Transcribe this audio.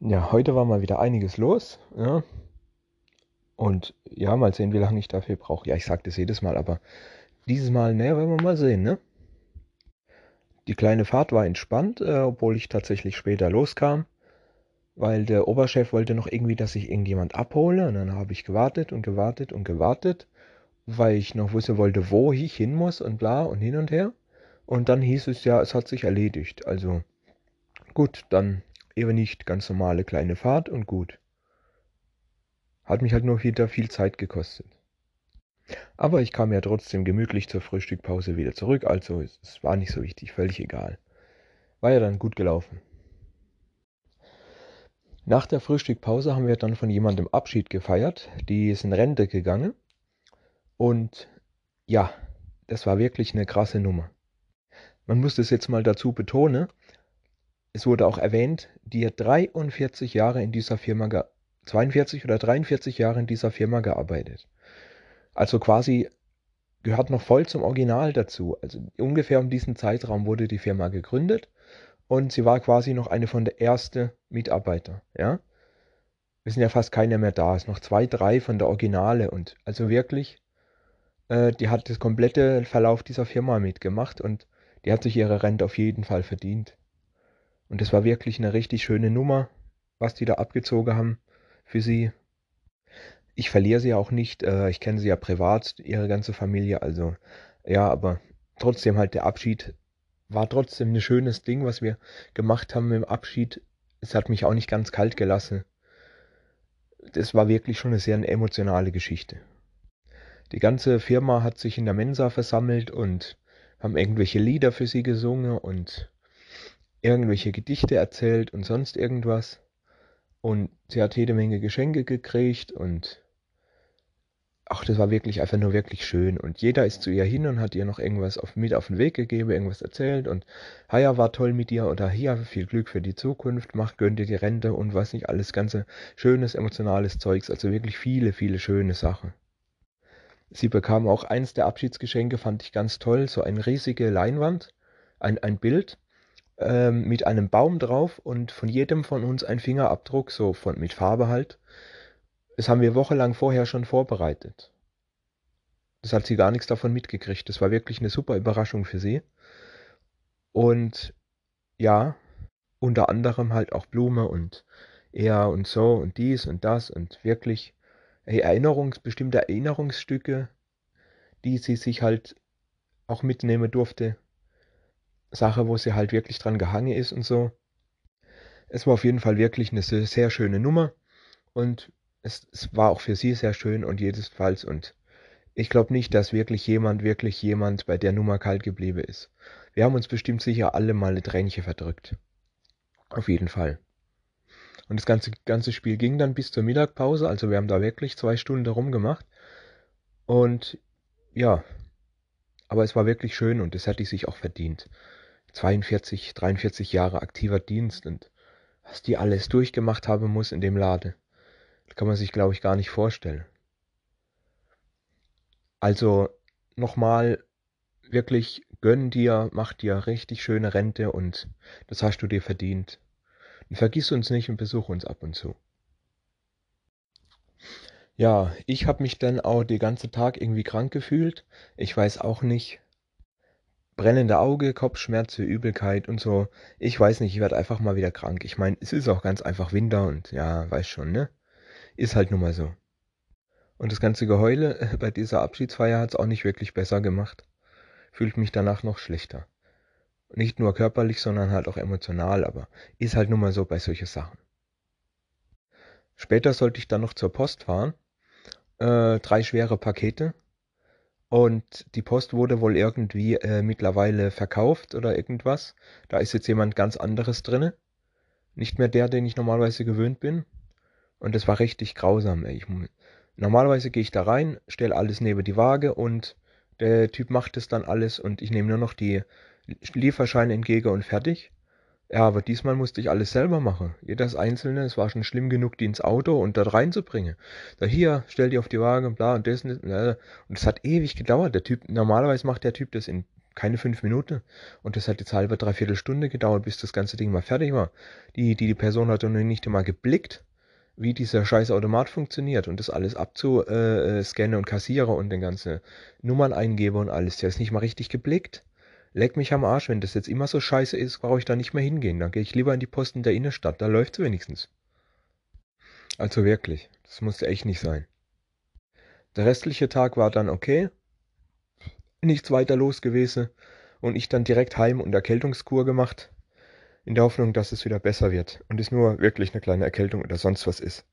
Ja, heute war mal wieder einiges los. Ja. Und ja, mal sehen, wie lange ich dafür brauche. Ja, ich sage das jedes Mal, aber dieses Mal, naja, werden wir mal sehen, ne? Die kleine Fahrt war entspannt, äh, obwohl ich tatsächlich später loskam, weil der Oberchef wollte noch irgendwie, dass ich irgendjemand abhole. Und dann habe ich gewartet und gewartet und gewartet, weil ich noch wissen wollte, wo ich hin muss und bla und hin und her. Und dann hieß es ja, es hat sich erledigt. Also gut, dann eben nicht ganz normale kleine Fahrt und gut. Hat mich halt nur wieder viel Zeit gekostet. Aber ich kam ja trotzdem gemütlich zur Frühstückpause wieder zurück, also es war nicht so wichtig, völlig egal. War ja dann gut gelaufen. Nach der Frühstückpause haben wir dann von jemandem Abschied gefeiert, die ist in Rente gegangen. Und ja, das war wirklich eine krasse Nummer. Man muss das jetzt mal dazu betonen, es wurde auch erwähnt, die hat 43 Jahre in dieser Firma, 42 oder 43 Jahre in dieser Firma gearbeitet. Also quasi gehört noch voll zum Original dazu. Also ungefähr um diesen Zeitraum wurde die Firma gegründet und sie war quasi noch eine von der ersten Mitarbeiter, ja. Wir sind ja fast keiner mehr da, es sind noch zwei, drei von der Originale und also wirklich, äh, die hat das komplette Verlauf dieser Firma mitgemacht und die hat sich ihre Rente auf jeden Fall verdient. Und es war wirklich eine richtig schöne Nummer, was die da abgezogen haben für sie. Ich verliere sie auch nicht. Äh, ich kenne sie ja privat, ihre ganze Familie. Also ja, aber trotzdem halt der Abschied war trotzdem ein schönes Ding, was wir gemacht haben im Abschied. Es hat mich auch nicht ganz kalt gelassen. Das war wirklich schon eine sehr emotionale Geschichte. Die ganze Firma hat sich in der Mensa versammelt und haben irgendwelche Lieder für sie gesungen und irgendwelche Gedichte erzählt und sonst irgendwas. Und sie hat jede Menge Geschenke gekriegt und ach, das war wirklich einfach nur wirklich schön. Und jeder ist zu ihr hin und hat ihr noch irgendwas auf, mit auf den Weg gegeben, irgendwas erzählt und ja, war toll mit ihr oder hier, viel Glück für die Zukunft, macht, gönnt dir die Rente und was nicht, alles ganze schönes, emotionales Zeugs, also wirklich viele, viele schöne Sachen. Sie bekam auch eins der Abschiedsgeschenke, fand ich ganz toll, so eine riesige Leinwand, ein, ein Bild ähm, mit einem Baum drauf und von jedem von uns ein Fingerabdruck, so von, mit Farbe halt. Das haben wir wochenlang vorher schon vorbereitet. Das hat sie gar nichts davon mitgekriegt. Das war wirklich eine super Überraschung für sie. Und ja, unter anderem halt auch Blume und er und so und dies und das und wirklich Erinnerungs, bestimmte Erinnerungsstücke, die sie sich halt auch mitnehmen durfte Sache, wo sie halt wirklich dran gehangen ist und so. Es war auf jeden Fall wirklich eine sehr, schöne Nummer und es, es, war auch für sie sehr schön und jedesfalls und ich glaube nicht, dass wirklich jemand, wirklich jemand bei der Nummer kalt geblieben ist. Wir haben uns bestimmt sicher alle mal eine Tränchen verdrückt. Auf jeden Fall. Und das ganze, ganze Spiel ging dann bis zur Mittagpause, also wir haben da wirklich zwei Stunden rumgemacht. Und ja, aber es war wirklich schön und das hätte ich sich auch verdient. 42, 43 Jahre aktiver Dienst und was die alles durchgemacht haben muss in dem Lade, das kann man sich, glaube ich, gar nicht vorstellen. Also nochmal wirklich gönn dir, mach dir richtig schöne Rente und das hast du dir verdient. Und vergiss uns nicht und besuch uns ab und zu. Ja, ich habe mich dann auch den ganzen Tag irgendwie krank gefühlt. Ich weiß auch nicht, brennende Auge, Kopfschmerzen, Übelkeit und so. Ich weiß nicht, ich werde einfach mal wieder krank. Ich meine, es ist auch ganz einfach Winter und ja, weiß schon, ne? Ist halt nun mal so. Und das ganze Geheule bei dieser Abschiedsfeier hat es auch nicht wirklich besser gemacht. Fühlt mich danach noch schlechter. Nicht nur körperlich, sondern halt auch emotional, aber ist halt nun mal so bei solchen Sachen. Später sollte ich dann noch zur Post fahren. Äh, drei schwere Pakete und die Post wurde wohl irgendwie äh, mittlerweile verkauft oder irgendwas. Da ist jetzt jemand ganz anderes drinne. Nicht mehr der, den ich normalerweise gewöhnt bin. Und das war richtig grausam. Ey. Ich, normalerweise gehe ich da rein, stelle alles neben die Waage und der Typ macht es dann alles und ich nehme nur noch die Lieferscheine entgegen und fertig. Ja, aber diesmal musste ich alles selber machen. Jedes einzelne, es war schon schlimm genug, die ins Auto und dort reinzubringen. Da hier, stell die auf die Waage, bla und das und das. Und es hat ewig gedauert. Der Typ, normalerweise macht der Typ das in keine fünf Minuten. Und das hat jetzt halbe, dreiviertel Stunde gedauert, bis das ganze Ding mal fertig war. Die, die, die Person hat noch nicht einmal geblickt, wie dieser scheiß Automat funktioniert und das alles abzuscannen und kassiere und den ganzen Nummern eingebe und alles. Der ist nicht mal richtig geblickt. Leck mich am Arsch, wenn das jetzt immer so scheiße ist, brauche ich da nicht mehr hingehen. Dann gehe ich lieber in die Posten der Innenstadt, da läuft's wenigstens. Also wirklich, das musste echt nicht sein. Der restliche Tag war dann okay, nichts weiter los gewesen und ich dann direkt heim und Erkältungskur gemacht, in der Hoffnung, dass es wieder besser wird und es nur wirklich eine kleine Erkältung oder sonst was ist.